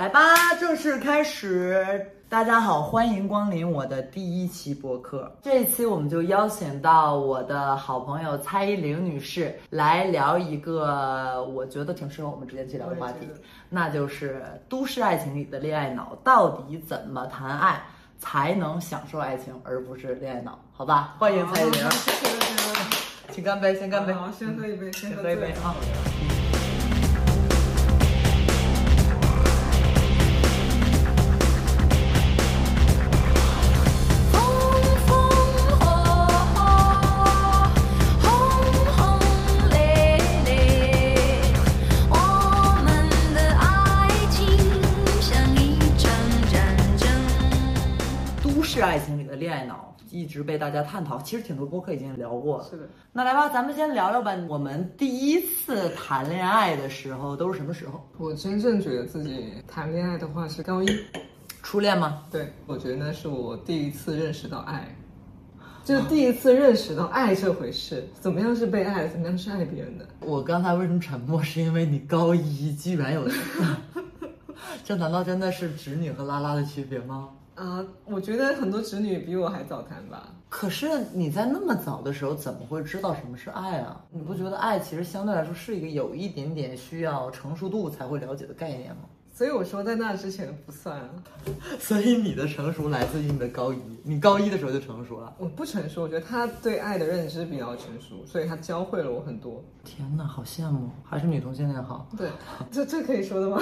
来吧，正式开始。大家好，欢迎光临我的第一期播客。这一期我们就邀请到我的好朋友蔡依林女士来聊一个我觉得挺适合我们之间去聊的话题，那就是都市爱情里的恋爱脑，到底怎么谈爱才能享受爱情，而不是恋爱脑？好吧，欢迎蔡依林，谢谢谢谢。请干杯，先干杯，好，先喝一杯，先喝一杯啊。一直被大家探讨，其实挺多播客已经聊过了。是的，那来吧，咱们先聊聊吧。我们第一次谈恋爱的时候都是什么时候？我真正觉得自己谈恋爱的话是高一，初恋吗？对，我觉得那是我第一次认识到爱，就是第一次认识到爱这回事，怎么样是被爱，怎么样是爱别人的。我刚才为什么沉默？是因为你高一居然有，这难道真的是直女和拉拉的区别吗？啊，我觉得很多直女比我还早谈吧。可是你在那么早的时候，怎么会知道什么是爱啊？你不觉得爱其实相对来说是一个有一点点需要成熟度才会了解的概念吗？所以我说在那之前不算啊，所以你的成熟来自于你的高一，你高一的时候就成熟了。我不成熟，我觉得他对爱的认知比较成熟，所以他教会了我很多。天哪，好羡慕，还是女同性恋好？对，这这可以说的吗？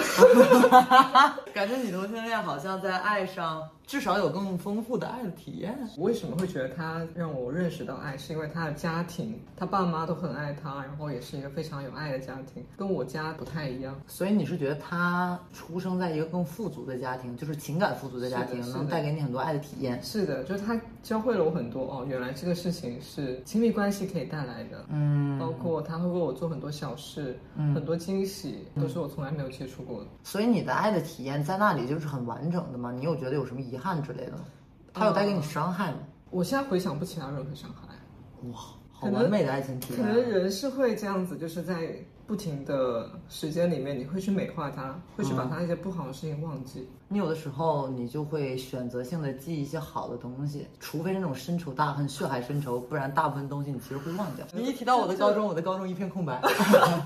感觉女同性恋好像在爱上至少有更丰富的爱的体验。为什么会觉得他让我认识到爱？是因为他的家庭，他爸妈都很爱他，然后也是一个非常有爱的家庭，跟我家不太一样。所以你是觉得他？出生在一个更富足的家庭，就是情感富足的家庭，能带给你很多爱的体验。是的，就是他教会了我很多哦，原来这个事情是亲密关系可以带来的。嗯，包括他会为我做很多小事，很多惊喜，都是我从来没有接触过的。所以你的爱的体验在那里就是很完整的吗？你有觉得有什么遗憾之类的吗？他有带给你伤害吗？我现在回想不起来任何伤害。哇，好完美的爱情体验。可能人是会这样子，就是在。不停的时间里面，你会去美化它，会去把它一些不好的事情忘记。你有的时候，你就会选择性的记一些好的东西，除非是那种深仇大恨、血海深仇，不然大部分东西你其实会忘掉。你一提到我的高中，我的高中一片空白。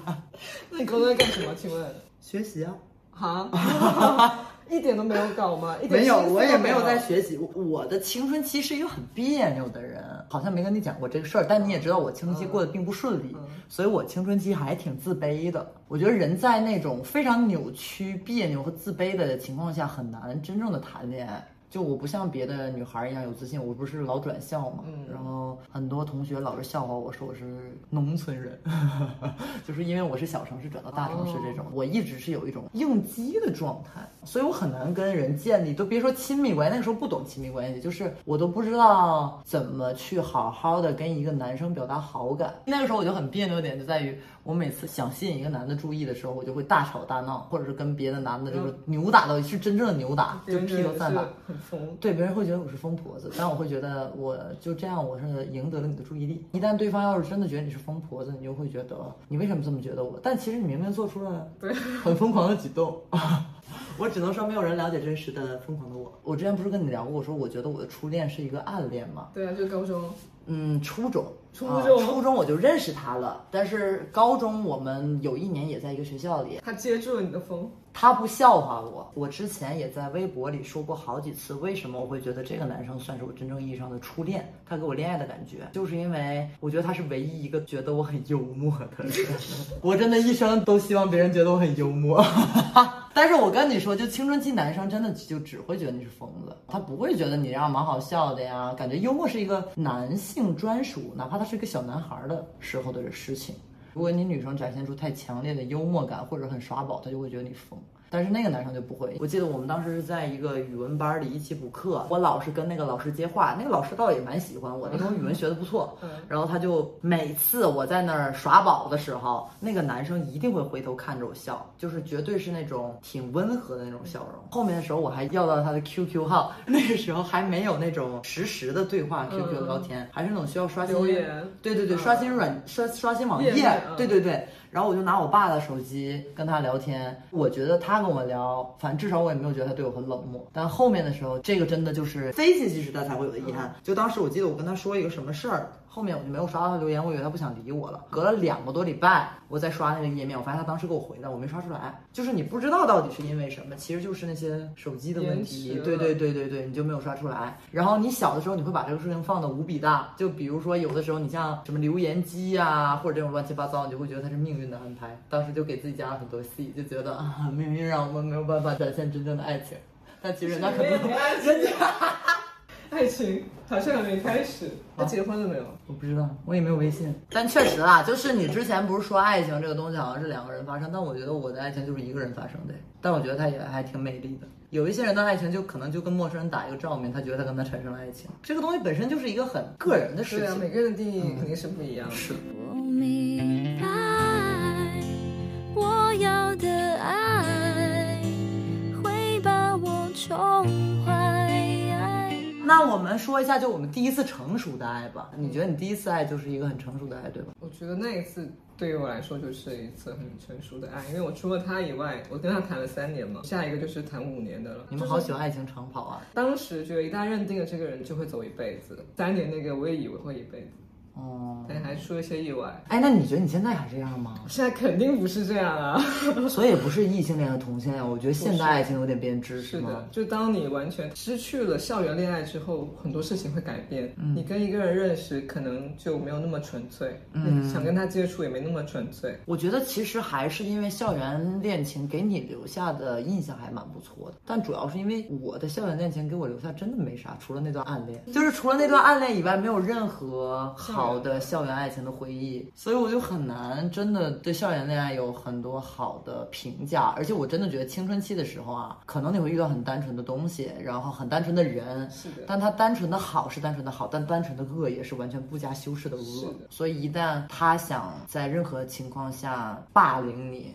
那你高中在干什么？请问？学习啊。好。一点都没有搞吗？一点没有，我也没有在学习。我的青春期是一个很别扭的人，好像没跟你讲过这个事儿。但你也知道，我青春期过得并不顺利，所以我青春期还挺自卑的。我觉得人在那种非常扭曲、别扭和自卑的情况下，很难真正的谈恋爱。就我不像别的女孩一样有自信，我不是老转校嘛，然后很多同学老是笑话我说我是农村人，就是因为我是小城市转到大城市这种，我一直是有一种应激的状态，所以我很难跟人建立，都别说亲密关系，那个时候不懂亲密关系，就是我都不知道怎么去好好的跟一个男生表达好感，那个时候我就很别扭的点就在于。我每次想吸引一个男的注意的时候，我就会大吵大闹，或者是跟别的男的就是扭打到是真正的扭打，就披头散发，很疯。对，别人会觉得我是疯婆子，但我会觉得我就这样，我是赢得了你的注意力。一旦对方要是真的觉得你是疯婆子，你就会觉得你为什么这么觉得我？但其实你明明做出了很疯狂的举动。我只能说，没有人了解真实的疯狂的我。我之前不是跟你聊过，我说我觉得我的初恋是一个暗恋吗？对啊，就高中。嗯，初中，初中，初中我就认识他了。但是高中我们有一年也在一个学校里。他接住了你的风。他不笑话我。我之前也在微博里说过好几次，为什么我会觉得这个男生算是我真正意义上的初恋？他给我恋爱的感觉，就是因为我觉得他是唯一一个觉得我很幽默的人。我真的一生都希望别人觉得我很幽默。但是我跟你说，就青春期男生真的就只会觉得你是疯子，他不会觉得你这样蛮好笑的呀。感觉幽默是一个男性专属，哪怕他是一个小男孩的时候的事情。如果你女生展现出太强烈的幽默感或者很耍宝，他就会觉得你疯。但是那个男生就不会。我记得我们当时是在一个语文班里一起补课，我老是跟那个老师接话，那个老师倒也蛮喜欢我，因为我语文学的不错。然后他就每次我在那儿耍宝的时候，那个男生一定会回头看着我笑，就是绝对是那种挺温和的那种笑容。后面的时候我还要到他的 QQ 号，那个时候还没有那种实时的对话 QQ 聊天，还是那种需要刷新。对对对，刷新软刷刷新网页。对对对。然后我就拿我爸的手机跟他聊天，我觉得他跟我聊，反正至少我也没有觉得他对我很冷漠。但后面的时候，这个真的就是非信息时代才会有的遗憾。就当时我记得我跟他说一个什么事儿。后面我就没有刷到他留言，我以为他不想理我了。隔了两个多礼拜，我再刷那个页面，我发现他当时给我回的，我没刷出来。就是你不知道到底是因为什么，其实就是那些手机的问题。对对对对对，你就没有刷出来。然后你小的时候，你会把这个事情放的无比大。就比如说有的时候，你像什么留言机啊，或者这种乱七八糟，你就会觉得它是命运的安排。当时就给自己加了很多戏，就觉得 啊，命运让我们没有办法展现真正的爱情。但其实人家可能人家。爱情好像还没开始，他结婚了没有？我不知道，我也没有微信。但确实啊，就是你之前不是说爱情这个东西好像是两个人发生，但我觉得我的爱情就是一个人发生的。但我觉得他也还挺美丽的。有一些人的爱情就可能就跟陌生人打一个照面，他觉得他跟他产生了爱情。这个东西本身就是一个很个人的事情，每个人的定义肯定是不一样。是。我明白，我要的爱会把我宠坏。那我们说一下，就我们第一次成熟的爱吧。你觉得你第一次爱就是一个很成熟的爱，对吧？我觉得那一次对于我来说就是一次很成熟的爱，因为我除了他以外，我跟他谈了三年嘛，下一个就是谈五年的了。你们好喜欢爱情长跑啊！当时觉得一旦认定了这个人，就会走一辈子。三年那个我也以为会一辈子。哦，但还出了些意外。哎，那你觉得你现在还这样吗？现在肯定不是这样啊，所以不是异性恋和同性恋。我觉得现代爱情有点变质，是的。就当你完全失去了校园恋爱之后，很多事情会改变。你跟一个人认识，可能就没有那么纯粹。嗯，想跟他接触也没那么纯粹。我觉得其实还是因为校园恋情给你留下的印象还蛮不错的，但主要是因为我的校园恋情给我留下真的没啥，除了那段暗恋，就是除了那段暗恋以外，没有任何好。好的校园爱情的回忆，所以我就很难真的对校园恋爱有很多好的评价。而且我真的觉得青春期的时候啊，可能你会遇到很单纯的东西，然后很单纯的人，是的。但他单纯的好是单纯的好，但单纯的恶也是完全不加修饰的恶。所以一旦他想在任何情况下霸凌你。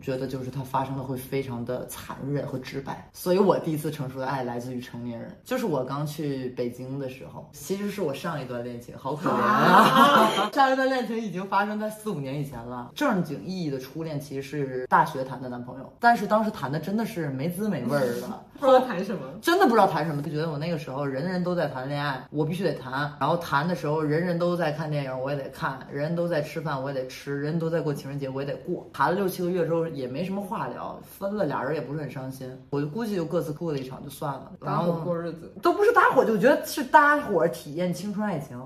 觉得就是它发生的会非常的残忍和直白，所以我第一次成熟的爱来自于成年人，就是我刚去北京的时候，其实是我上一段恋情，好可怜啊！上一段恋情已经发生在四五年以前了，正经意义的初恋其实是大学谈的男朋友，但是当时谈的真的是没滋没味儿的，不知道谈什么，真的不知道谈什么，就觉得我那个时候人人都在谈恋爱，我必须得谈，然后谈的时候人人都在看电影，我也得看，人人都在吃饭，我也得吃，人人都在过情人节，我也得过，谈了六七个月之后。也没什么话聊，分了俩人也不是很伤心，我就估计就各自过了一场就算了。搭伙过日子都不是搭伙，就觉得是搭伙体验青春爱情。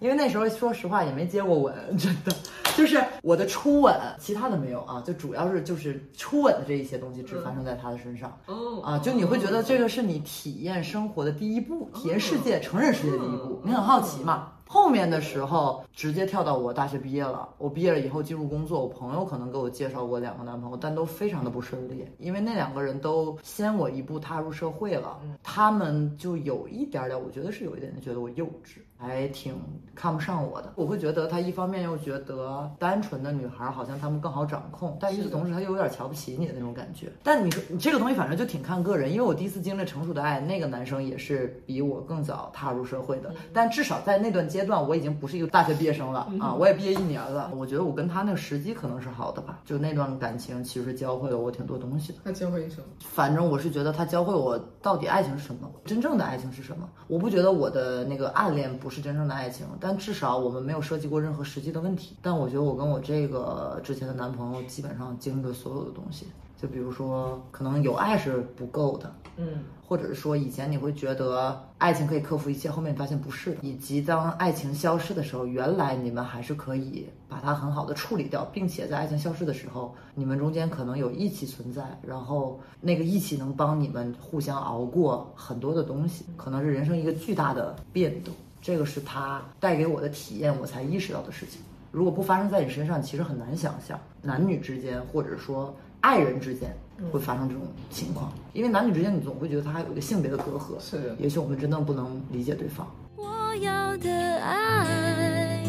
因为那时候说实话也没接过吻，真的就是我的初吻，其他的没有啊，就主要是就是初吻的这一些东西只发生在他的身上。哦啊，就你会觉得这个是你体验生活的第一步，体验世界、成人世界的第一步，你很好奇嘛。后面的时候直接跳到我大学毕业了。我毕业了以后进入工作，我朋友可能给我介绍过两个男朋友，但都非常的不顺利，因为那两个人都先我一步踏入社会了，他们就有一点点，我觉得是有一点点觉得我幼稚。还挺看不上我的，我会觉得他一方面又觉得单纯的女孩好像他们更好掌控，但与此同时他又有点瞧不起你的那种感觉。但你说你这个东西反正就挺看个人，因为我第一次经历成熟的爱，那个男生也是比我更早踏入社会的，但至少在那段阶段我已经不是一个大学毕业生了啊，我也毕业一年了。我觉得我跟他那个时机可能是好的吧，就那段感情其实教会了我挺多东西的。他教会你什么？反正我是觉得他教会我到底爱情是什么，真正的爱情是什么。我不觉得我的那个暗恋不。是真正的爱情，但至少我们没有涉及过任何实际的问题。但我觉得我跟我这个之前的男朋友基本上经历了所有的东西，就比如说可能有爱是不够的，嗯，或者是说以前你会觉得爱情可以克服一切，后面发现不是的，以及当爱情消失的时候，原来你们还是可以把它很好的处理掉，并且在爱情消失的时候，你们中间可能有义气存在，然后那个义气能帮你们互相熬过很多的东西，可能是人生一个巨大的变动。这个是他带给我的体验，我才意识到的事情。如果不发生在你身上，其实很难想象男女之间，或者说爱人之间会发生这种情况。因为男女之间，你总会觉得他还有一个性别的隔阂。是，也许我们真的不能理解对方。我要的爱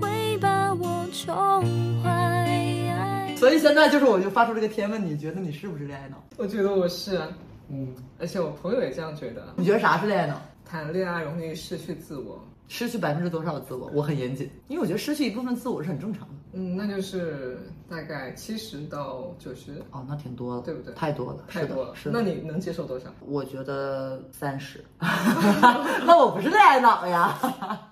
会把我宠坏。所以现在就是，我就发出这个天问：你觉得你是不是恋爱脑？我觉得我是，嗯，而且我朋友也这样觉得。你觉得啥是恋爱脑？谈恋爱容易失去自我，失去百分之多少的自我？我很严谨，因为我觉得失去一部分自我是很正常的。嗯，那就是大概七十到九十，哦，那挺多了，对不对？太多了，太多了。是那你能接受多少？我觉得三十。那我不是恋爱脑呀。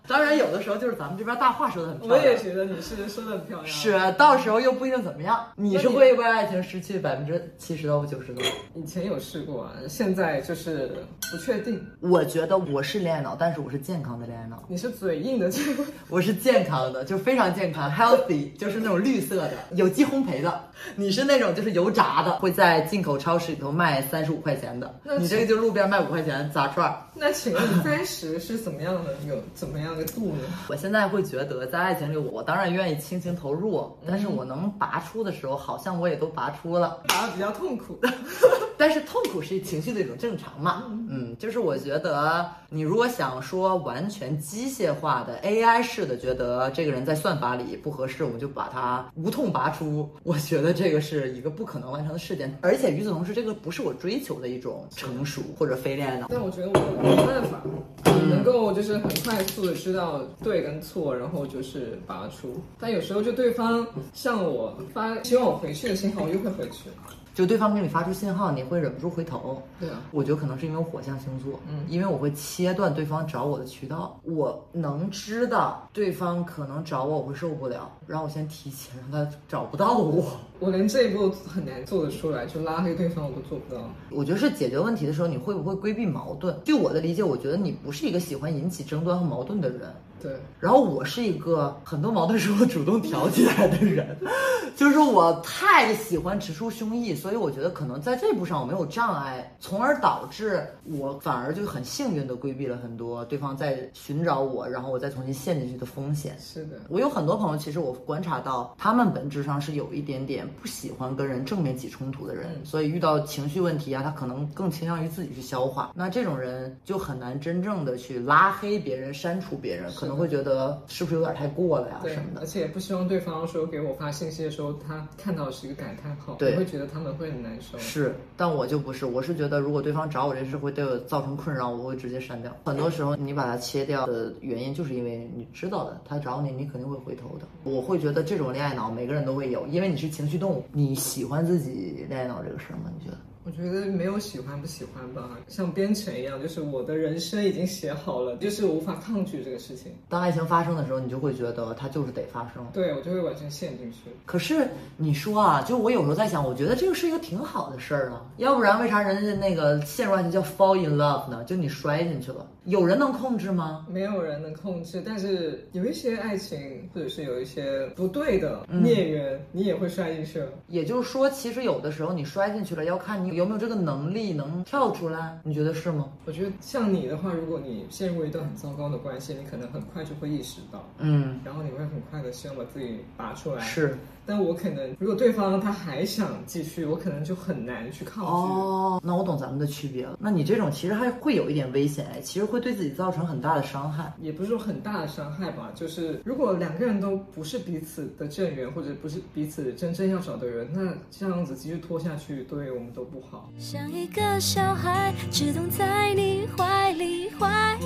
当然，有的时候就是咱们这边大话说的很漂亮。我也觉得你是说的很漂亮。是，到时候又不一定怎么样。你是会为爱情失去百分之七十到九十的？以前有试过，现在就是不确定。我觉得我是恋爱脑，但是我是健康的恋爱脑。你是嘴硬的，我是健康的，就非常健康，healthy，就是那种绿色的，有机烘焙的。你是那种就是油炸的，会在进口超市里头卖三十五块钱的。你这个就路边卖五块钱炸串。那请问三十是怎么样的？有怎么样的度呢？我现在会觉得，在爱情里，我当然愿意倾情投入，但是我能拔出的时候，好像我也都拔出了，拔的比较痛苦。但是痛苦是情绪的一种正常嘛？嗯，就是我觉得，你如果想说完全机械化的 AI 式的，觉得这个人在算法里不合适，我们就把它无痛拔出。我觉得这个是一个不可能完成的事件，而且与此同时，这个不是我追求的一种成熟或者非恋爱脑。但我觉得我没办法，能够就是很快速的知道对跟错，然后就是拔出。但有时候就对方向我发希望我回去的信号，我又会回去。就对方给你发出信号，你会忍不住回头。对啊，我觉得可能是因为我火象星座，嗯，因为我会切断对方找我的渠道。我能知道对方可能找我，我会受不了，然后我先提前让他找不到我。我连这一步很难做得出来，就拉黑对方我都做不到。我觉得是解决问题的时候，你会不会规避矛盾？据我的理解，我觉得你不是一个喜欢引起争端和矛盾的人。对，然后我是一个很多矛盾是我主动挑起来的人，就是我太喜欢直抒胸臆，所以我觉得可能在这步上我没有障碍，从而导致我反而就很幸运的规避了很多对方在寻找我，然后我再重新陷进去的风险。是的，我有很多朋友，其实我观察到他们本质上是有一点点不喜欢跟人正面起冲突的人，所以遇到情绪问题啊，他可能更倾向于自己去消化。那这种人就很难真正的去拉黑别人、删除别人，可能会觉得是不是有点太过了呀什么的。而且也不希望对方说给我发信息的时候，他看到是一个感叹号，我，会觉得他们会很难受。是，但我就不是，我是觉得如果对方找我这事会对我造成困扰，我会直接删掉。很多时候你把它切掉的原因，就是因为你知道的，他找你，你肯定会回头的。我会觉得这种恋爱脑每个人都会有，因为你是情绪动。你喜欢自己恋爱脑这个事儿吗？你觉得？我觉得没有喜欢不喜欢吧，像编程一样，就是我的人生已经写好了，就是无法抗拒这个事情。当爱情发生的时候，你就会觉得它就是得发生。对，我就会完全陷进去。可是你说啊，就我有时候在想，我觉得这个是一个挺好的事儿啊，要不然为啥人家那个陷入爱情叫 fall in love 呢？就你摔进去了，有人能控制吗？没有人能控制，但是有一些爱情或者是有一些不对的孽缘，你也会摔进去了。也就是说，其实有的时候你摔进去了，要看你。有没有这个能力能跳出来？你觉得是吗？我觉得像你的话，如果你陷入一段很糟糕的关系，你可能很快就会意识到，嗯，然后你会很快的希望把自己拔出来。是。但我可能，如果对方他还想继续，我可能就很难去抗拒。哦，那我懂咱们的区别了。那你这种其实还会有一点危险，哎，其实会对自己造成很大的伤害。也不是说很大的伤害吧，就是如果两个人都不是彼此的正缘，或者不是彼此真正要找的人，那这样子继续拖下去，对我们都不好。像一个小孩，只懂在你怀里怀啊。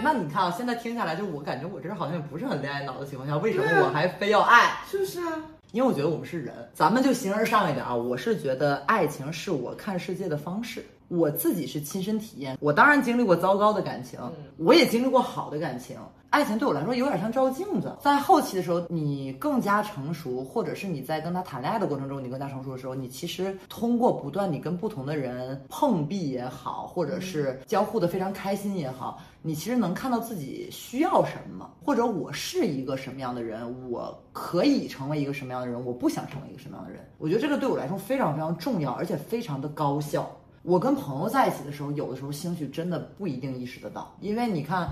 那你看啊，现在听下来，就我感觉我这人好像也不是很恋爱脑的情况下，为什么我还非要爱？是不是啊？因为我觉得我们是人，咱们就形而上一点啊。我是觉得爱情是我看世界的方式，我自己是亲身体验。我当然经历过糟糕的感情，我也经历过好的感情。爱情对我来说有点像照镜子，在后期的时候，你更加成熟，或者是你在跟他谈恋爱的过程中，你更加成熟的时候，你其实通过不断你跟不同的人碰壁也好，或者是交互的非常开心也好，你其实能看到自己需要什么，或者我是一个什么样的人，我可以成为一个什么样的人，我不想成为一个什么样的人。我觉得这个对我来说非常非常重要，而且非常的高效。我跟朋友在一起的时候，有的时候兴许真的不一定意识得到，因为你看。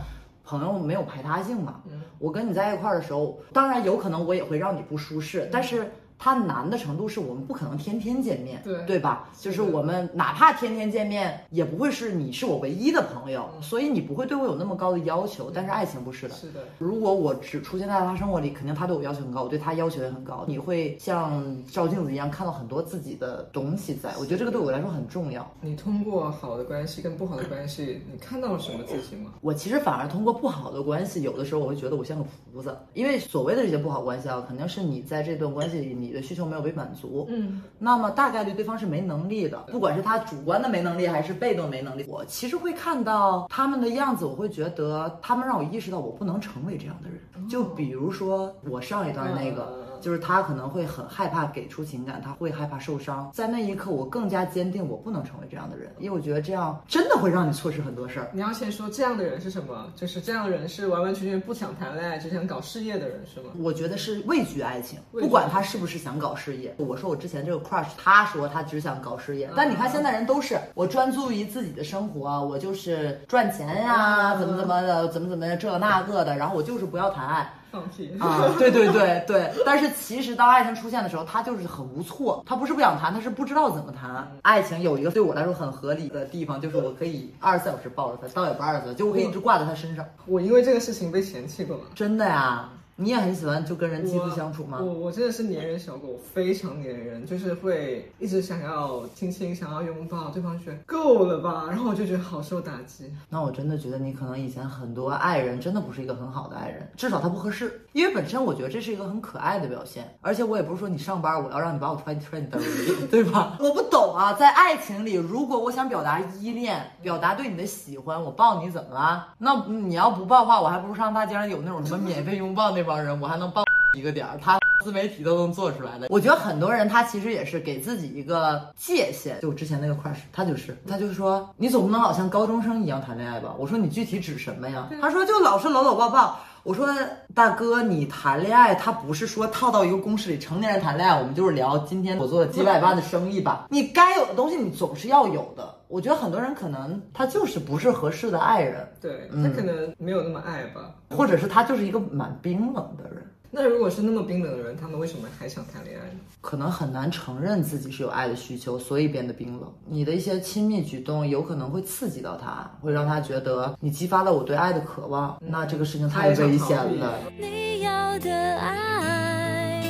朋友没有排他性嘛？我跟你在一块儿的时候，当然有可能我也会让你不舒适，但是它难的程度是我们不可能天天见面，对对吧？就是我们哪怕天天见面，也不会是你是我唯一的朋友，所以你不会对我有那么高的要求。但是爱情不是的，是的。如果我只出现在他生活里，肯定他对我要求很高，我对他要求也很高。你会像照镜子一样看到很多自己的东西，在我觉得这个对我来说很重要。你通过好的关系跟不好的关系，你看到了什么自己吗？我其实反而通过不好的关系，有的时候我会觉得我像个菩萨，因为所谓的这些不好关系啊，肯定是你在这段关系里你的需求没有被满足，嗯，那么大概率对方是没能力的，不管是他主观的没能力还是被动没能力，我其实会看到他们的样子，我会觉得他们让我意识到我不能成为这样的人。就比如说我上一段那个。就是他可能会很害怕给出情感，他会害怕受伤。在那一刻，我更加坚定，我不能成为这样的人，因为我觉得这样真的会让你错失很多事儿。你要先说这样的人是什么？就是这样的人是完完全全不想谈恋爱，只想搞事业的人，是吗？我觉得是畏惧爱情，不管他是不是想搞事业。我说我之前这个 crush，他说他只想搞事业，但你看现在人都是我专注于自己的生活，我就是赚钱呀，怎么怎么的，怎么怎么的这那个的，然后我就是不要谈爱。放屁啊！对对对对，但是其实当爱情出现的时候，他就是很无措，他不是不想谈，他是不知道怎么谈。爱情有一个对我来说很合理的地方，就是我可以二十四小时抱着他，倒也不二十四，就我可以一直挂在他身上。我因为这个事情被嫌弃过吗？真的呀。你也很喜欢就跟人肌肤相处吗？我我真的是粘人小狗，非常粘人，就是会一直想要亲亲，想要拥抱对方，觉得够了吧？然后我就觉得好受打击。那我真的觉得你可能以前很多爱人真的不是一个很好的爱人，至少他不合适。因为本身我觉得这是一个很可爱的表现，而且我也不是说你上班我要让你把我穿穿你兜里，对吧？我不懂啊，在爱情里，如果我想表达依恋，表达对你的喜欢，我抱你怎么了？那你要不抱的话，我还不如上大街上有那种什么免费拥抱那。帮人，我还能抱一个点儿，他自媒体都能做出来的。我觉得很多人他其实也是给自己一个界限。就之前那个 crush，他就是他就说，你总不能老像高中生一样谈恋爱吧？我说你具体指什么呀？他说就老是搂搂抱抱。我说大哥，你谈恋爱，他不是说套到一个公式里，成年人谈恋爱，我们就是聊今天我做的几百万的生意吧？你该有的东西，你总是要有的。我觉得很多人可能他就是不是合适的爱人，对他可能没有那么爱吧，或者是他就是一个蛮冰冷的人。那如果是那么冰冷的人，他们为什么还想谈恋爱呢？可能很难承认自己是有爱的需求，所以变得冰冷。你的一些亲密举动有可能会刺激到他，会让他觉得你激发了我对爱的渴望。那这个事情太危险了。你要的爱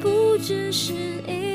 不只是依赖。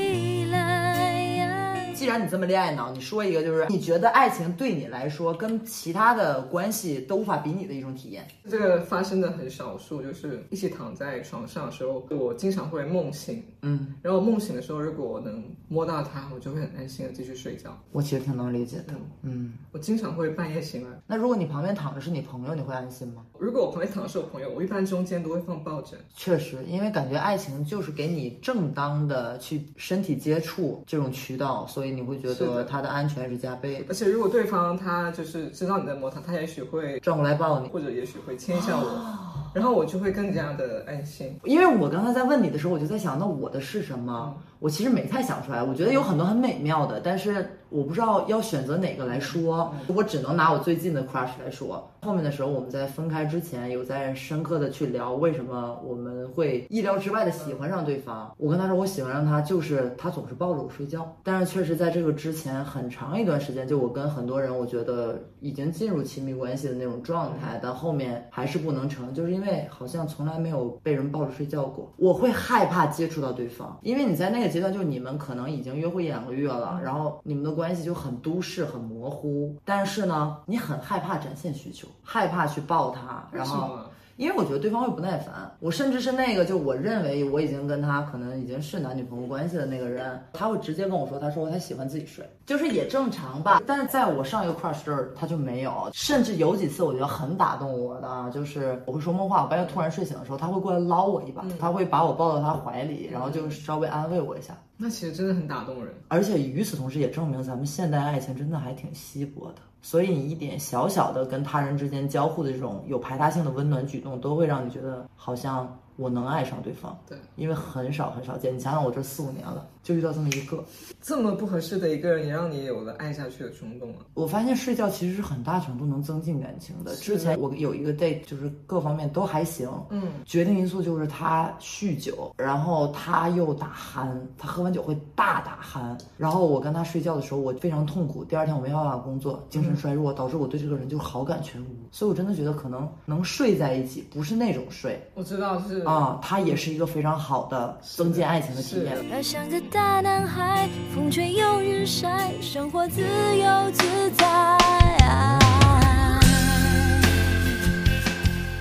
既然你这么恋爱脑，你说一个就是你觉得爱情对你来说跟其他的关系都无法比拟的一种体验。这个发生的很少数，就是一起躺在床上的时候，我经常会梦醒，嗯，然后梦醒的时候，如果我能摸到他，我就会很安心的继续睡觉。我其实挺能理解的，嗯，我经常会半夜醒来。那如果你旁边躺的是你朋友，你会安心吗？如果我旁边躺的是我朋友，我一般中间都会放抱枕。确实，因为感觉爱情就是给你正当的去身体接触这种渠道，所以你会觉得他的安全是加倍的。而且如果对方他就是知道你在摸他，他也许会转过来抱你，或者也许会牵一下我。然后我就会更加的安心，因为我刚才在问你的时候，我就在想，那我的是什么？我其实没太想出来。我觉得有很多很美妙的，但是我不知道要选择哪个来说。我只能拿我最近的 crush 来说。后面的时候，我们在分开之前，有在深刻的去聊为什么我们会意料之外的喜欢上对方。我跟他说，我喜欢上他就是他总是抱着我睡觉。但是确实在这个之前很长一段时间，就我跟很多人，我觉得已经进入亲密关系的那种状态，但后面还是不能成，就是因为好像从来没有被人抱着睡觉过。我会害怕接触到对方，因为你在那个阶段，就你们可能已经约会一两个月了，然后你们的关系就很都市、很模糊。但是呢，你很害怕展现需求。害怕去抱他，然后，因为我觉得对方会不耐烦。我甚至是那个，就我认为我已经跟他可能已经是男女朋友关系的那个人，他会直接跟我说，他说他喜欢自己睡，就是也正常吧。但是在我上一个 crush 这儿，他就没有。甚至有几次我觉得很打动我的，就是我会说梦话，我半夜突然睡醒的时候，他会过来捞我一把，他会把我抱到他怀里，然后就稍微安慰我一下。那其实真的很打动人，而且与此同时，也证明咱们现代爱情真的还挺稀薄的。所以你一点小小的跟他人之间交互的这种有排他性的温暖举动，都会让你觉得好像。我能爱上对方。对，因为很少很少见。你想想，我这四五年了，就遇到这么一个，这么不合适的一个人，也让你有了爱下去的冲动啊。我发现睡觉其实是很大程度能增进感情的。之前我有一个 date，就是各方面都还行，嗯，决定因素就是他酗酒，然后他又打鼾，他喝完酒会大打鼾，然后我跟他睡觉的时候，我非常痛苦，第二天我没办法工作，精神衰弱，导致我对这个人就好感全无。所以我真的觉得可能能睡在一起，不是那种睡，我知道是啊，它也是一个非常好的增进爱情的体验。要像个大男孩，风吹又日晒，生活自由自在。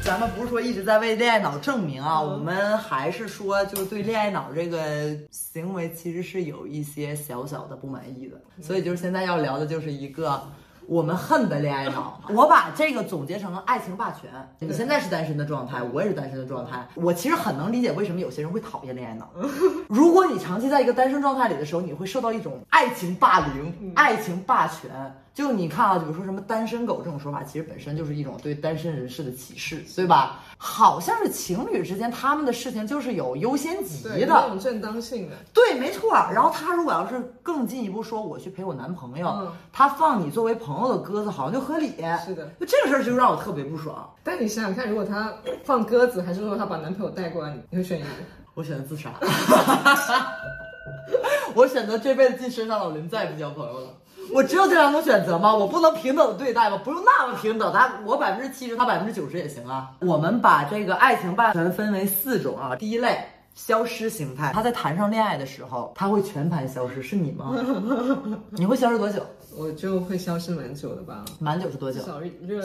咱们不是说一直在为恋爱脑证明啊，我们还是说，就是对恋爱脑这个行为其实是有一些小小的不满意的。所以就是现在要聊的就是一个我们恨的恋爱脑。我把这个总结成了爱情霸权。你现在是单身的状态，我也是单身的状态。我其实很能理解为什么有些人会讨厌恋爱脑。如果你长期在一个单身状态里的时候，你会受到一种爱情霸凌、爱情霸权。就你看啊，比如说什么单身狗这种说法，其实本身就是一种对单身人士的歧视，对吧？好像是情侣之间他们的事情就是有优先级的，有正当性的。对，没错。然后他如果要是更进一步说我去陪我男朋友，他放你作为朋友的鸽子，好像就合理。是的，就这个事儿就让我特别不爽。但你想想看，如果他放鸽子，还是说他把男朋友带过来，你会选一个？我选择自杀。我选择这辈子进深山老林，再也不交朋友了。我只有这两种选择吗？我不能平等的对待吗？不用那么平等，他我百分之七十，他百分之九十也行啊。我们把这个爱情霸权分为四种啊。第一类，消失形态。他在谈上恋爱的时候，他会全盘消失，是你吗？你会消失多久？我就会消失蛮久的吧。蛮久是多久？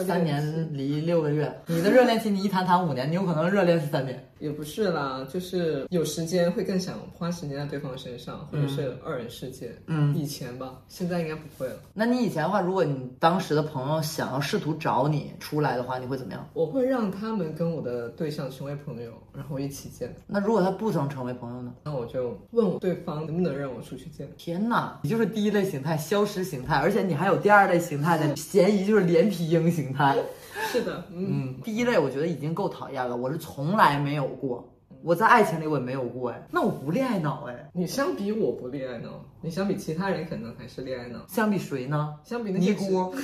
三年离六个月。你的热恋期，你一谈谈五年，你有可能热恋是三年。也不是啦，就是有时间会更想花时间在对方身上，或者是二人世界。嗯，以前吧，现在应该不会了。那你以前的话，如果你当时的朋友想要试图找你出来的话，你会怎么样？我会让他们跟我的对象成为朋友，然后一起见。那如果他不想成为朋友呢？那我就问我对方能不能让我出去见。天哪，你就是第一类形态，消失形态，而且你还有第二类形态的嫌疑，就是连皮鹰形态。是的，嗯，第一类我觉得已经够讨厌了，我是从来没有有过。我在爱情里我也没有过哎，那我不恋爱脑哎。你相比我不恋爱脑，你相比其他人可能还是恋爱脑。相比谁呢？相比尼姑、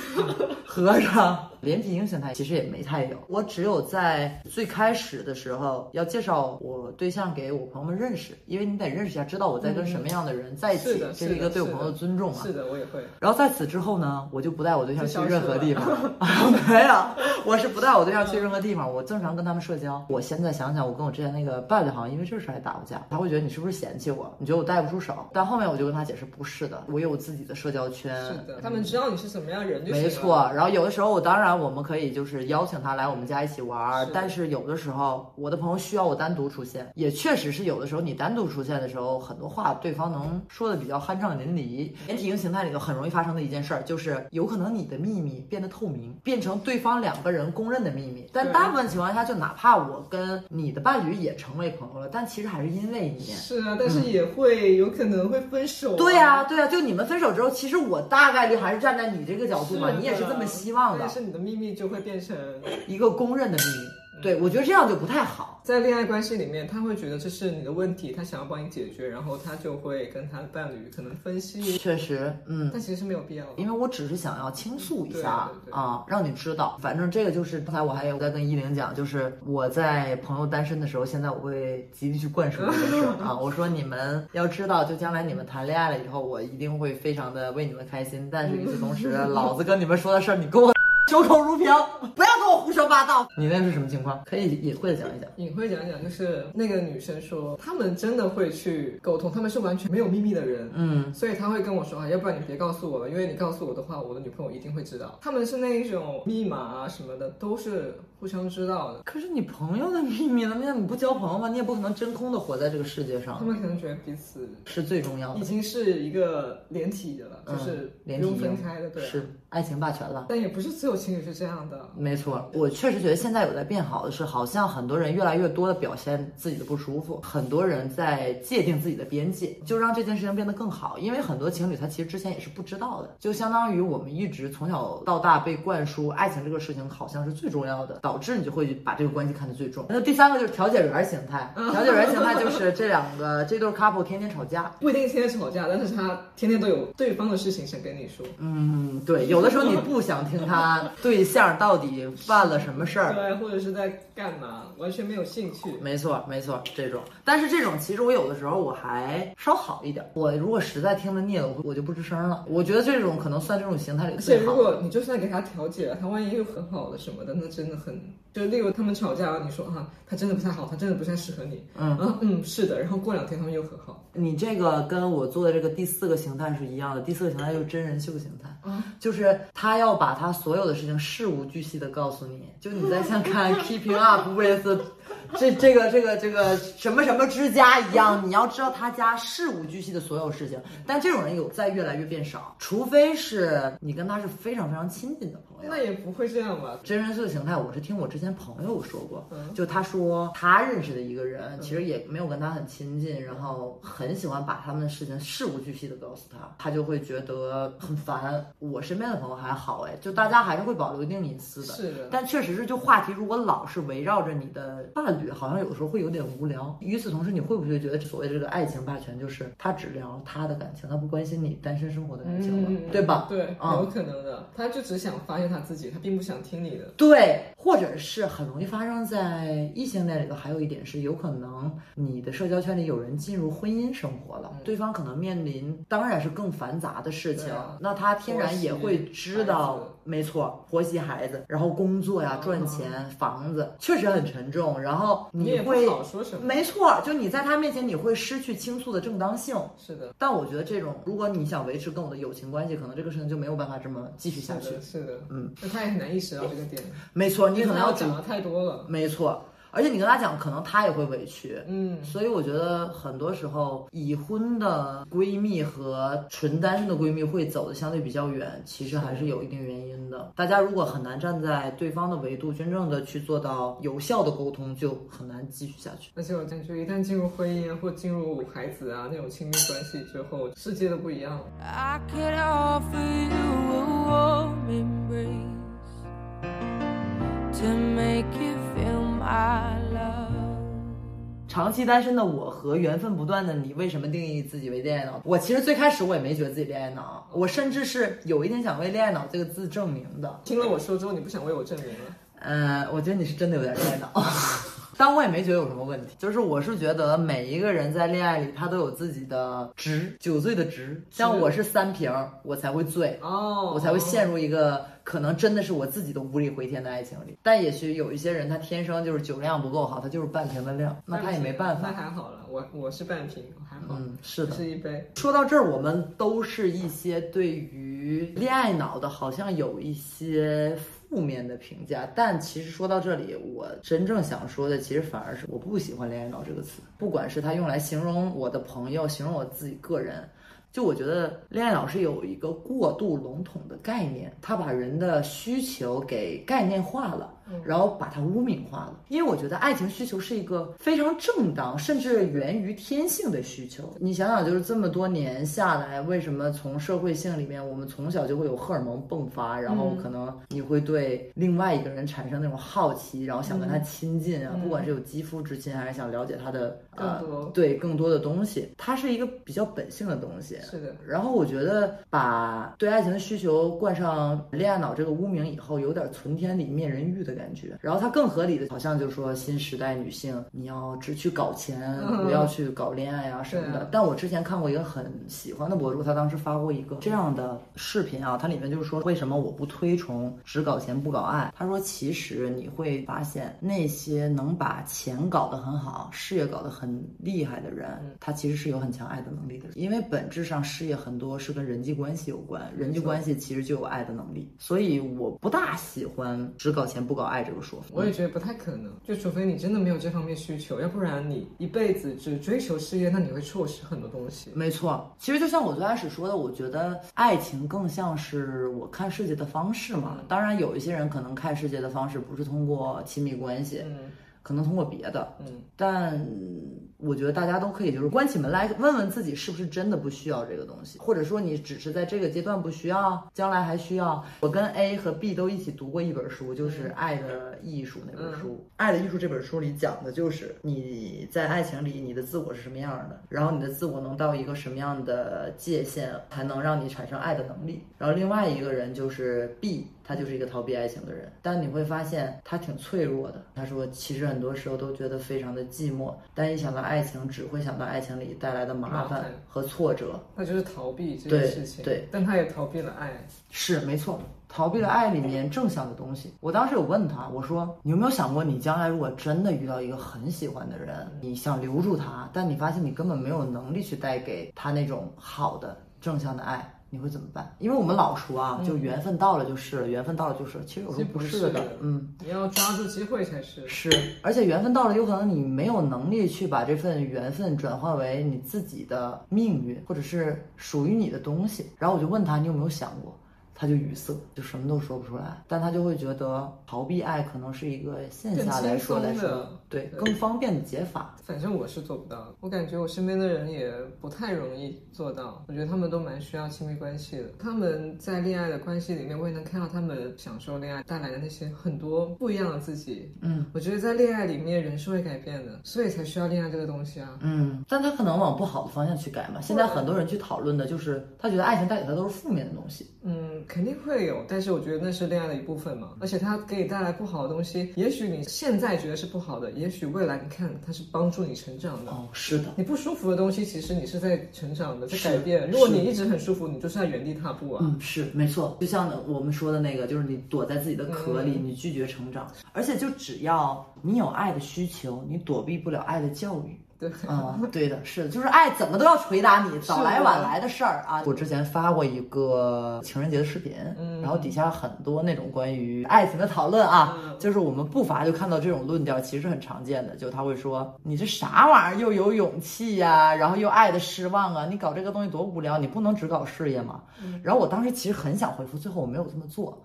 和尚、连体婴形态，其实也没太有。我只有在最开始的时候要介绍我对象给我朋友们认识，因为你得认识一下，知道我在跟什么样的人在一起，这是一个对我朋友的尊重嘛。是的，我也会。然后在此之后呢，我就不带我对象去任何地方。没有，我是不带我对象去任何地方，我正常跟他们社交。我现在想想，我跟我之前那个。伴侣好像因为这事还打过架，他会觉得你是不是嫌弃我？你觉得我带不出手？但后面我就跟他解释，不是的，我有自己的社交圈，是的，他们知道你是什么样人就没错。然后有的时候我当然我们可以就是邀请他来我们家一起玩，但是有的时候我的朋友需要我单独出现，也确实是有的时候你单独出现的时候，很多话对方能说的比较酣畅淋漓。连体型形态里头很容易发生的一件事儿，就是有可能你的秘密变得透明，变成对方两个人公认的秘密。但大部分情况下，就哪怕我跟你的伴侣也成为朋友了，但其实还是因为你。是啊，但是也会有可能会分手。对呀，对呀，就你们分手之后，其实我大概率还是站在你这个角度嘛，你也是这么希望的。但是你的秘密就会变成一个公认的秘密。对，我觉得这样就不太好。在恋爱关系里面，他会觉得这是你的问题，他想要帮你解决，然后他就会跟他的伴侣可能分析。确实，嗯，但其实是没有必要，因为我只是想要倾诉一下啊，让你知道。反正这个就是刚才我还有在跟依玲讲，就是我在朋友单身的时候，现在我会极力去灌输这件事啊。我说你们要知道，就将来你们谈恋爱了以后，我一定会非常的为你们开心。但是与此同时，老子跟你们说的事儿，你给我。守口如瓶，不要跟我胡说八道。你那是什么情况？可以隐晦的讲一讲。隐晦讲一讲，就是那个女生说，他们真的会去沟通，他们是完全没有秘密的人。嗯，所以他会跟我说啊，要不然你别告诉我了，因为你告诉我的话，我的女朋友一定会知道。他们是那一种密码啊什么的，都是互相知道的。可是你朋友的秘密呢？那你不交朋友吗？你也不可能真空的活在这个世界上。他们可能觉得彼此是最重要的，已经是一个连体的了，就是不用分开的，对，是爱情霸权了。但也不是所有。情侣是这样的。没错，我确实觉得现在有在变好的是，好像很多人越来越多的表现自己的不舒服，很多人在界定自己的边界，就让这件事情变得更好。因为很多情侣他其实之前也是不知道的，就相当于我们一直从小到大被灌输爱情这个事情好像是最重要的，导致你就会把这个关系看得最重。那第三个就是调解员形态，调解员形态 就是这两个这对 couple 天天吵架，不一定天天吵架，但是他天天都有对方的事情想跟你说。嗯，对，有的时候你不想听他对象到底犯了什么事儿，对，或者是在干嘛，完全没有兴趣。没错，没错，这种。但是这种其实我有的时候我还稍好一点，我如果实在听得腻了，我我就不吱声了。我觉得这种可能算这种形态里而且最好。如果你就算给他调解了，他万一又很好了什么的，那真的很就例如他们吵架，你说啊、他真的不太好，他真的不太适合你。嗯啊嗯是的，然后过两天他们又和好。你这个跟我做的这个第四个形态是一样的，第四个形态就是真人秀形态，啊就是他要把他所有的事情事无巨细的告诉你，就你在像看 Keeping Up with 这这个这个这个什么什么之家一样，你要知道他家事无巨细的所有事情，但这种人有在越来越变少，除非是你跟他是非常非常亲近的朋友。那也不会这样吧？真人秀形态，我是听我之前朋友说过，嗯就他说他认识的一个人，其实也没有跟他很亲近，然后很喜欢把他们的事情事无巨细的告诉他，他就会觉得很烦。我身边的朋友还好，哎，就大家还是会保留一定隐私的。是的，但确实是，就话题如果老是围绕着你的伴侣，好像有时候会有点无聊。与此同时，你会不会觉得所谓的这个爱情霸权，就是他只聊他的感情，他不关心你单身生活的感情了，嗯，对吧？对，嗯有可能的。他就只想发现他自己，他并不想听你的。对，或者是很容易发生在异性恋里头。还有一点是，有可能你的社交圈里有人进入婚姻生活了，对方可能面临当然是更繁杂的事情啊，那他天然也会知道没错，婆媳孩子，然后工作呀、嗯赚钱、房子，确实很沉重。然后你会，好说什么。没错，就你在他面前你会失去倾诉的正当性。是的，但我觉得这种，如果你想维持跟我的友情关系，可能这个事情就没有办法这么继续下去是的，。是的，嗯，那他也很难意识到这个点，没错，你可能要讲的太多了。没错，而且你跟他讲，可能他也会委屈。嗯，所以我觉得很多时候，已婚的闺蜜和纯单身的闺蜜会走的相对比较远，其实还是有一定原因的。大家如果很难站在对方的维度，真正的去做到有效的沟通，就很难继续下去。而且我感觉一旦进入婚姻啊，或进入孩子啊那种亲密关系之后，世界都不一样了。I could offer you a warm embrace to make you feel my love. 长期单身的我和缘分不断的你，为什么定义自己为恋爱脑？我其实最开始我也没觉得自己恋爱脑，我甚至是有一点想为恋爱脑这个字证明的。听了我说之后，你不想为我证明了？呃，我觉得你是真的有点恋爱脑，但我也没觉得有什么问题。就是我是觉得每一个人在恋爱里，他都有自己的值，酒醉的值。像我是三瓶儿，我才会醉，哦，我才会陷入一个可能真的是我自己都无力回天的爱情里。但也许有一些人，他天生就是酒量不够好，他就是半瓶的量，那他也没办法那。还好了，我我是半瓶，还好，嗯，是的。是一杯。说到这儿，我们都是一些对于恋爱脑的，好像有一些负面的评价。但其实说到这里，我真正想说的，其实反而是我不喜欢“恋爱脑”这个词，不管是它用来形容我的朋友，形容我自己个人。就我觉得恋爱脑是有一个过度笼统的概念，它把人的需求给概念化了，然后把它污名化了。因为我觉得爱情需求是一个非常正当，甚至源于天性的需求。你想想，就是这么多年下来，为什么从社会性里面，我们从小就会有荷尔蒙迸发，然后可能你会对另外一个人产生那种好奇，然后想跟他亲近啊，不管是有肌肤之亲，还是想了解他的呃更多。对更多的东西，它是一个比较本性的东西。是的，然后我觉得把对爱情的需求冠上恋爱脑这个污名以后，有点存天理灭人欲的感觉。然后它更合理的，好像就说新时代女性，你要只去搞钱，不要去搞恋爱啊什么的。但我之前看过一个很喜欢的博主，他当时发过一个这样的视频啊，它里面就是说为什么我不推崇只搞钱不搞爱。他说其实你会发现那些能把钱搞得很好，事业搞得很厉害的人，他其实是有很强爱的能力的，因为本质上事业很多是跟人际关系有关，人际关系其实就有爱的能力。所以我不大喜欢只搞钱不搞到爱这个说法。我也觉得不太可能，就除非你真的没有这方面需求，要不然你一辈子只追求事业，那你会错失很多东西。没错，其实就像我最开始说的，我觉得爱情更像是我看世界的方式嘛。当然，有一些人可能看世界的方式不是通过亲密关系。嗯可能通过别的，嗯，但我觉得大家都可以就是关起门来问问自己是不是真的不需要这个东西，或者说你只是在这个阶段不需要，将来还需要。我跟 A 和 B 都一起读过一本书，就是《爱的艺术》那本书。《爱的艺术》这本书里讲的就是你在爱情里你的自我是什么样的，然后你的自我能到一个什么样的界限才能让你产生爱的能力。然后另外一个人就是 B。他就是一个逃避爱情的人，但你会发现他挺脆弱的。他说，其实很多时候都觉得非常的寂寞，但一想到爱情，只会想到爱情里带来的麻烦和挫折，那就是逃避这件事情。对，但他也逃避了爱，是没错，逃避了爱里面正向的东西。我当时有问他，我说，你有没有想过，你将来如果真的遇到一个很喜欢的人，你想留住他，但你发现你根本没有能力去带给他那种好的正向的爱。你会怎么办？因为我们老说啊，就缘分到了就是了，缘分到了就是了。其实有时候不是的，嗯，你要抓住机会才是。是，而且缘分到了，有可能你没有能力去把这份缘分转化为你自己的命运，或者是属于你的东西。然后我就问他，你有没有想过？他就语塞，就什么都说不出来，但他就会觉得逃避爱可能是一个线下来说来说，对更方便的解法。反正我是做不到，我感觉我身边的人也不太容易做到。我觉得他们都蛮需要亲密关系的。他们在恋爱的关系里面，我也能看到他们享受恋爱带来的那些很多不一样的自己。嗯，我觉得在恋爱里面人是会改变的，所以才需要恋爱这个东西啊。嗯，但他可能往不好的方向去改嘛。现在很多人去讨论的就是他觉得爱情带给他都是负面的东西。嗯。肯定会有，但是我觉得那是恋爱的一部分嘛，而且他给你带来不好的东西，也许你现在觉得是不好的，也许未来你看它是帮助你成长的。哦，是的，你不舒服的东西，其实你是在成长的，在改变。如果你一直很舒服，你就是在原地踏步啊。嗯，是没错，就像我们说的那个，就是你躲在自己的壳里，你拒绝成长，而且就只要你有爱的需求，你躲避不了爱的教育。嗯，对的，是的，就是爱怎么都要捶打你，早来晚来的事儿啊。我之前发过一个情人节的视频，然后底下很多那种关于爱情的讨论啊，就是我们不乏就看到这种论调，其实很常见的，就他会说你这啥玩意儿，又有勇气呀，然后又爱的失望啊，你搞这个东西多无聊，你不能只搞事业吗？然后我当时其实很想回复，最后我没有这么做。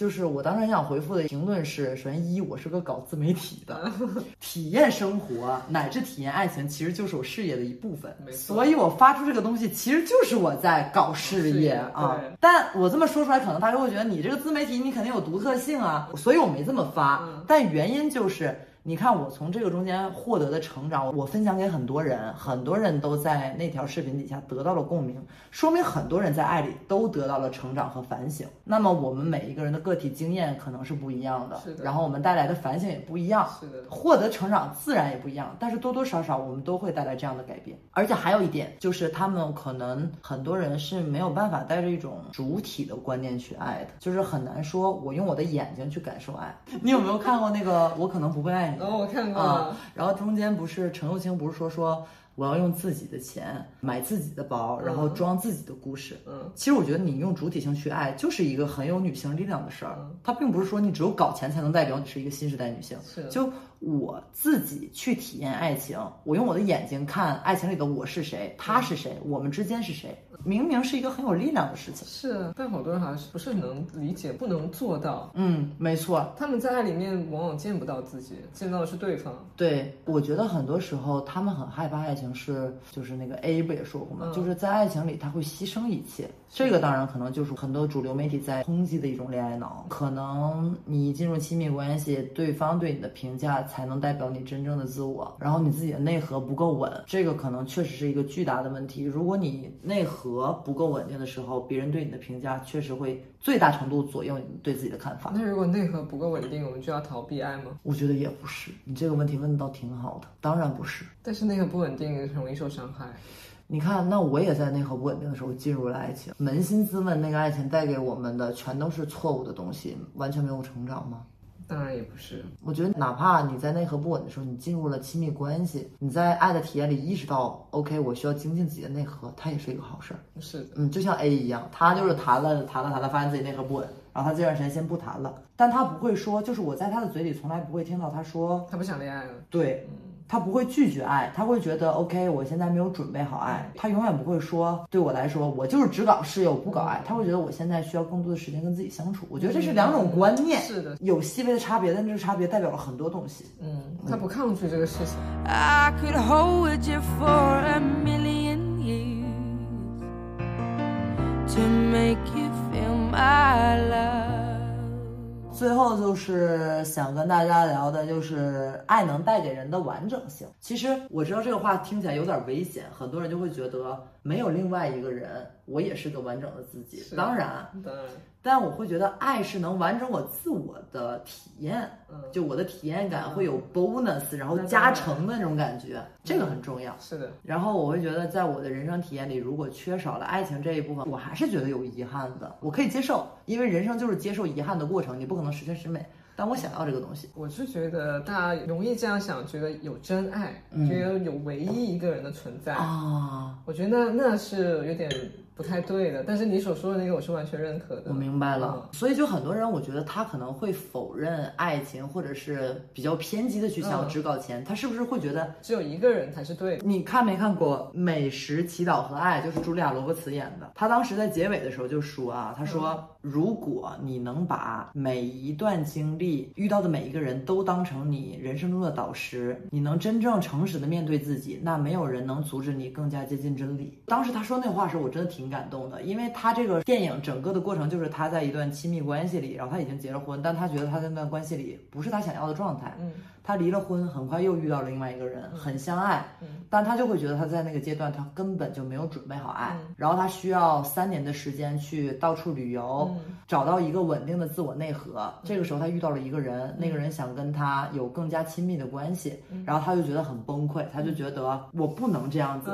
就是我当时很想回复的评论是：首先一，我是个搞自媒体的，体验生活乃至体验爱情，其实就是我事业的一部分。所以我发出这个东西，其实就是我在搞事业啊。但我这么说出来，可能大家会觉得你这个自媒体，你肯定有独特性啊，所以我没这么发。但原因就是。你看我从这个中间获得的成长，我分享给很多人，很多人都在那条视频底下得到了共鸣，说明很多人在爱里都得到了成长和反省。那么我们每一个人的个体经验可能是不一样的，然后我们带来的反省也不一样，是的，获得成长自然也不一样。但是多多少少我们都会带来这样的改变。而且还有一点就是，他们可能很多人是没有办法带着一种主体的观念去爱的，就是很难说我用我的眼睛去感受爱。你有没有看过那个我可能不会爱？哦，我看过啊。然后中间不是陈又青不是说说我要用自己的钱买自己的包，然后装自己的故事。嗯，其实我觉得你用主体性去爱，就是一个很有女性力量的事儿。它并不是说你只有搞钱才能代表你是一个新时代女性。是，就我自己去体验爱情，我用我的眼睛看爱情里的我是谁，他是谁，我们之间是谁。明明是一个很有力量的事情，是，但好多人好像是不是能理解，不能做到。嗯，没错，他们在爱里面往往见不到自己，见到的是对方。对，我觉得很多时候他们很害怕爱情，是就是那个 A 不也说过吗？就是在爱情里他会牺牲一切。这个当然可能就是很多主流媒体在抨击的一种恋爱脑。可能你进入亲密关系，对方对你的评价才能代表你真正的自我，然后你自己的内核不够稳，这个可能确实是一个巨大的问题。如果你内核不够稳定的时候，别人对你的评价确实会最大程度左右你对自己的看法。那如果内核不够稳定，我们就要逃避爱吗？我觉得也不是。你这个问题问的倒挺好的，当然不是。但是内核不稳定容易受伤害。你看，那我也在内核不稳定的时候进入了爱情，扪心自问，那个爱情带给我们的全都是错误的东西，完全没有成长吗？当然也不是。我觉得哪怕你在内核不稳的时候，你进入了亲密关系，你在爱的体验里意识到，OK，我需要精进自己的内核，它也是一个好事儿。是的，嗯，就像 A 一样，他就是谈了谈了谈了，发现自己内核不稳，然后他这段时间先不谈了，但他不会说，就是我在他的嘴里从来不会听到他说，他不想恋爱了。对。他不会拒绝爱，他会觉得 OK，我现在没有准备好爱。他永远不会说，对我来说，我就是只搞事业，我不搞爱。他会觉得我现在需要更多的时间跟自己相处。我觉得这是两种观念，是的，有细微的差别，但这个差别代表了很多东西。嗯，他不抗拒这个事情。最后就是想跟大家聊的，就是爱能带给人的完整性。其实我知道这个话听起来有点危险，很多人就会觉得没有另外一个人，我也是个完整的自己。当然，当然。但我会觉得爱是能完整我自我的体验，就我的体验感会有 bonus，然后加成的那种感觉，这个很重要。是的。然后我会觉得，在我的人生体验里，如果缺少了爱情这一部分，我还是觉得有遗憾的。我可以接受，因为人生就是接受遗憾的过程，你不可能十全十美。但我想要这个东西，我是觉得大家容易这样想，觉得有真爱，觉得有唯一一个人的存在啊。我觉得那那是有点。不太对的，但是你所说的那个我是完全认可的。我明白了，所以就很多人，我觉得他可能会否认爱情，或者是比较偏激的去想只搞钱。他是不是会觉得只有一个人才是对的？你看没看过《美食祈祷和爱》？就是茱莉亚·罗伯茨演的。他当时在结尾的时候就说啊，他说如果你能把每一段经历遇到的每一个人都当成你人生中的导师，你能真正诚实的面对自己，那没有人能阻止你更加接近真理。当时他说那话的时候，我真的挺。感动的，因为他这个电影整个的过程就是他在一段亲密关系里，然后他已经结了婚，但他觉得他在那段关系里不是他想要的状态。嗯。他离了婚，很快又遇到了另外一个人，很相爱，但他就会觉得他在那个阶段他根本就没有准备好爱，然后他需要三年的时间去到处旅游，找到一个稳定的自我内核。这个时候他遇到了一个人，那个人想跟他有更加亲密的关系，然后他就觉得很崩溃，他就觉得我不能这样子，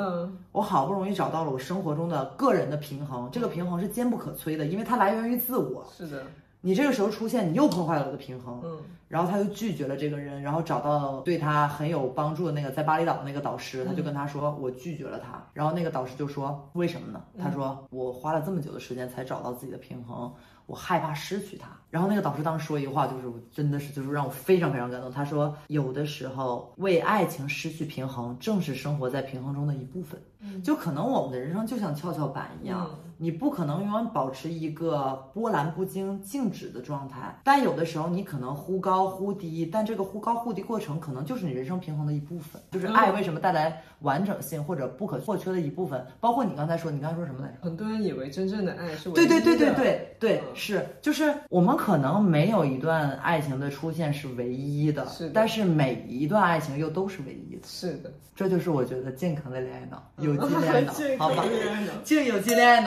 我好不容易找到了我生活中的个人的平衡，这个平衡是坚不可摧的，因为它来源于自我。是的。你这个时候出现，你又破坏了我的平衡。嗯，然后他又拒绝了这个人，然后找到对他很有帮助的那个在巴厘岛的那个导师，他就跟他说：“我拒绝了他。”然后那个导师就说：“为什么呢？”他说：“我花了这么久的时间才找到自己的平衡，我害怕失去他。”然后那个导师当时说一句话，就是真的是就是让我非常非常感动。他说：“有的时候为爱情失去平衡，正是生活在平衡中的一部分。”就可能我们的人生就像跷跷板一样。你不可能永远保持一个波澜不惊、静止的状态，但有的时候你可能忽高忽低，但这个忽高忽低过程可能就是你人生平衡的一部分。就是爱为什么带来完整性或者不可或缺的一部分？包括你刚才说，你刚才说什么来着？很多人以为真正的爱是对对对对对对，是就是我们可能没有一段爱情的出现是唯一的，是，但是每一段爱情又都是唯一的。是的，这就是我觉得健康的恋爱脑，有机恋爱脑，好吧，竟有机恋爱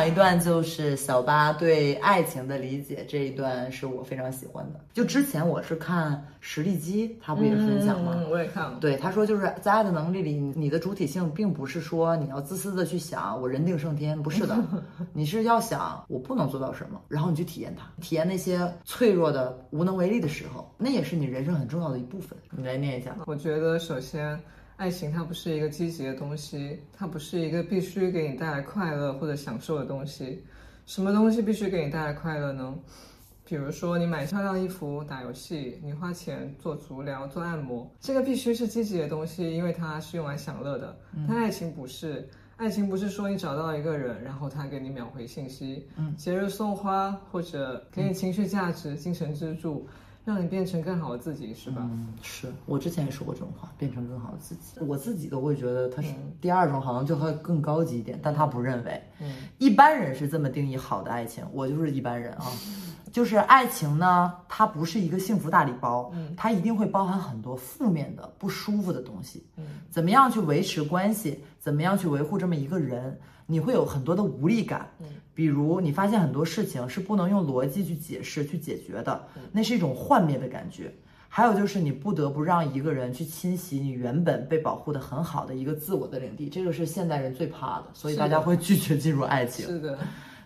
享一段就是小八对爱情的理解，这一段是我非常喜欢的。就之前我是看实力基，他不也分享吗？我也看了。对，他说就是在爱的能力里，你的主体性并不是说你要自私的去想我人定胜天，不是的，你是要想我不能做到什么，然后你去体验它，体验那些脆弱的无能为力的时候，那也是你人生很重要的一部分。你来念一下。我觉得首先。爱情它不是一个积极的东西，它不是一个必须给你带来快乐或者享受的东西。什么东西必须给你带来快乐呢？比如说你买漂亮衣服、打游戏，你花钱做足疗、做按摩，这个必须是积极的东西，因为它是用来享乐的。但爱情不是，爱情不是说你找到一个人，然后他给你秒回信息，节日送花或者给你情绪价值、精神支柱。让你变成更好的自己，是吧？嗯，是我之前也说过这种话，变成更好的自己。我自己都会觉得他是第二种，好像就会更高级一点，但他不认为。嗯，一般人是这么定义好的爱情，我就是一般人啊。就是爱情呢，它不是一个幸福大礼包，嗯，它一定会包含很多负面的、不舒服的东西。嗯，怎么样去维持关系？怎么样去维护这么一个人？你会有很多的无力感。嗯。比如你发现很多事情是不能用逻辑去解释、去解决的，那是一种幻灭的感觉。还有就是你不得不让一个人去侵袭你原本被保护的很好的一个自我的领地，这个是现代人最怕的，所以大家会拒绝进入爱情。是的，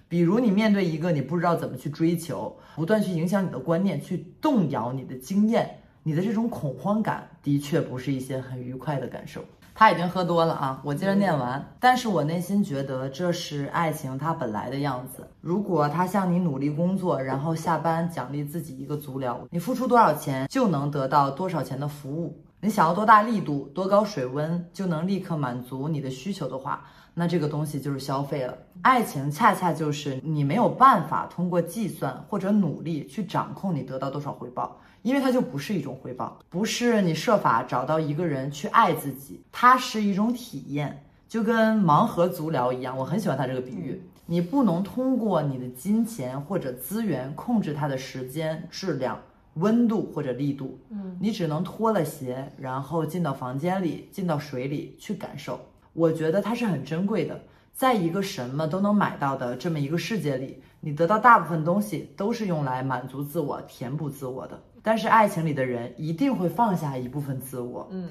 比如你面对一个你不知道怎么去追求，不断去影响你的观念，去动摇你的经验，你的这种恐慌感，的确不是一些很愉快的感受。他已经喝多了啊，我接着念完。但是我内心觉得这是爱情它本来的样子。如果他向你努力工作，然后下班奖励自己一个足疗，你付出多少钱就能得到多少钱的服务。你想要多大力度、多高水温就能立刻满足你的需求的话，那这个东西就是消费了。爱情恰恰就是你没有办法通过计算或者努力去掌控你得到多少回报。因为它就不是一种回报，不是你设法找到一个人去爱自己，它是一种体验，就跟盲盒足疗一样。我很喜欢它这个比喻，你不能通过你的金钱或者资源控制它的时间、质量、温度或者力度，嗯，你只能脱了鞋，然后进到房间里，进到水里去感受。我觉得它是很珍贵的，在一个什么都能买到的这么一个世界里，你得到大部分东西都是用来满足自我、填补自我的。但是爱情里的人一定会放下一部分自我。嗯，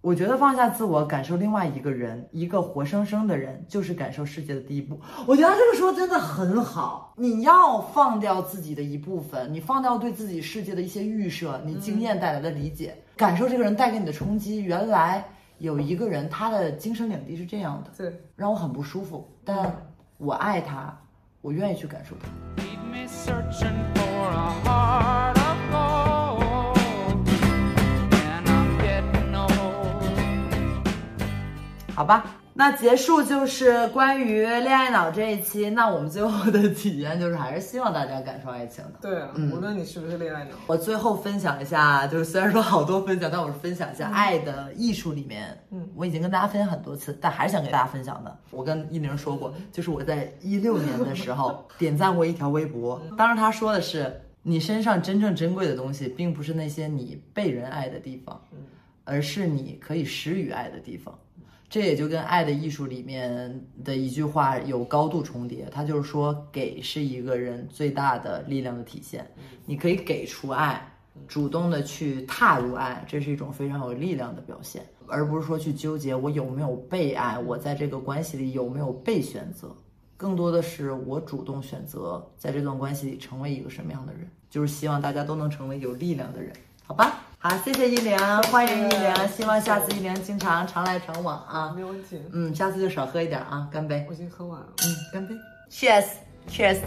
我觉得放下自我，感受另外一个人，一个活生生的人，就是感受世界的第一步。我觉得他这个说真的很好。你要放掉自己的一部分，你放掉对自己世界的一些预设，你经验带来的理解，感受这个人带给你的冲击。原来有一个人，他的精神领地是这样的，对，让我很不舒服。但我爱他，我愿意去感受他。好吧，那结束就是关于恋爱脑这一期。那我们最后的体验就是，还是希望大家感受爱情的。对啊，无论你是不是恋爱脑。我最后分享一下，就是虽然说好多分享，但我是分享一下《爱的艺术》里面，嗯，我已经跟大家分享很多次，但还是想给大家分享的。我跟一宁说过，就是我在一六年的时候 点赞过一条微博，当时他说的是，你身上真正珍贵的东西，并不是那些你被人爱的地方，而是你可以施予爱的地方。这也就跟《爱的艺术》里面的一句话有高度重叠，他就是说，给是一个人最大的力量的体现。你可以给出爱，主动的去踏入爱，这是一种非常有力量的表现，而不是说去纠结我有没有被爱，我在这个关系里有没有被选择，更多的是我主动选择在这段关系里成为一个什么样的人，就是希望大家都能成为有力量的人，好吧？好，谢谢依玲，欢迎依玲，希望下次依玲经常常来常往啊，没问题。嗯，下次就少喝一点啊，干杯。我已经喝完了。嗯，干杯，Cheers，Cheers。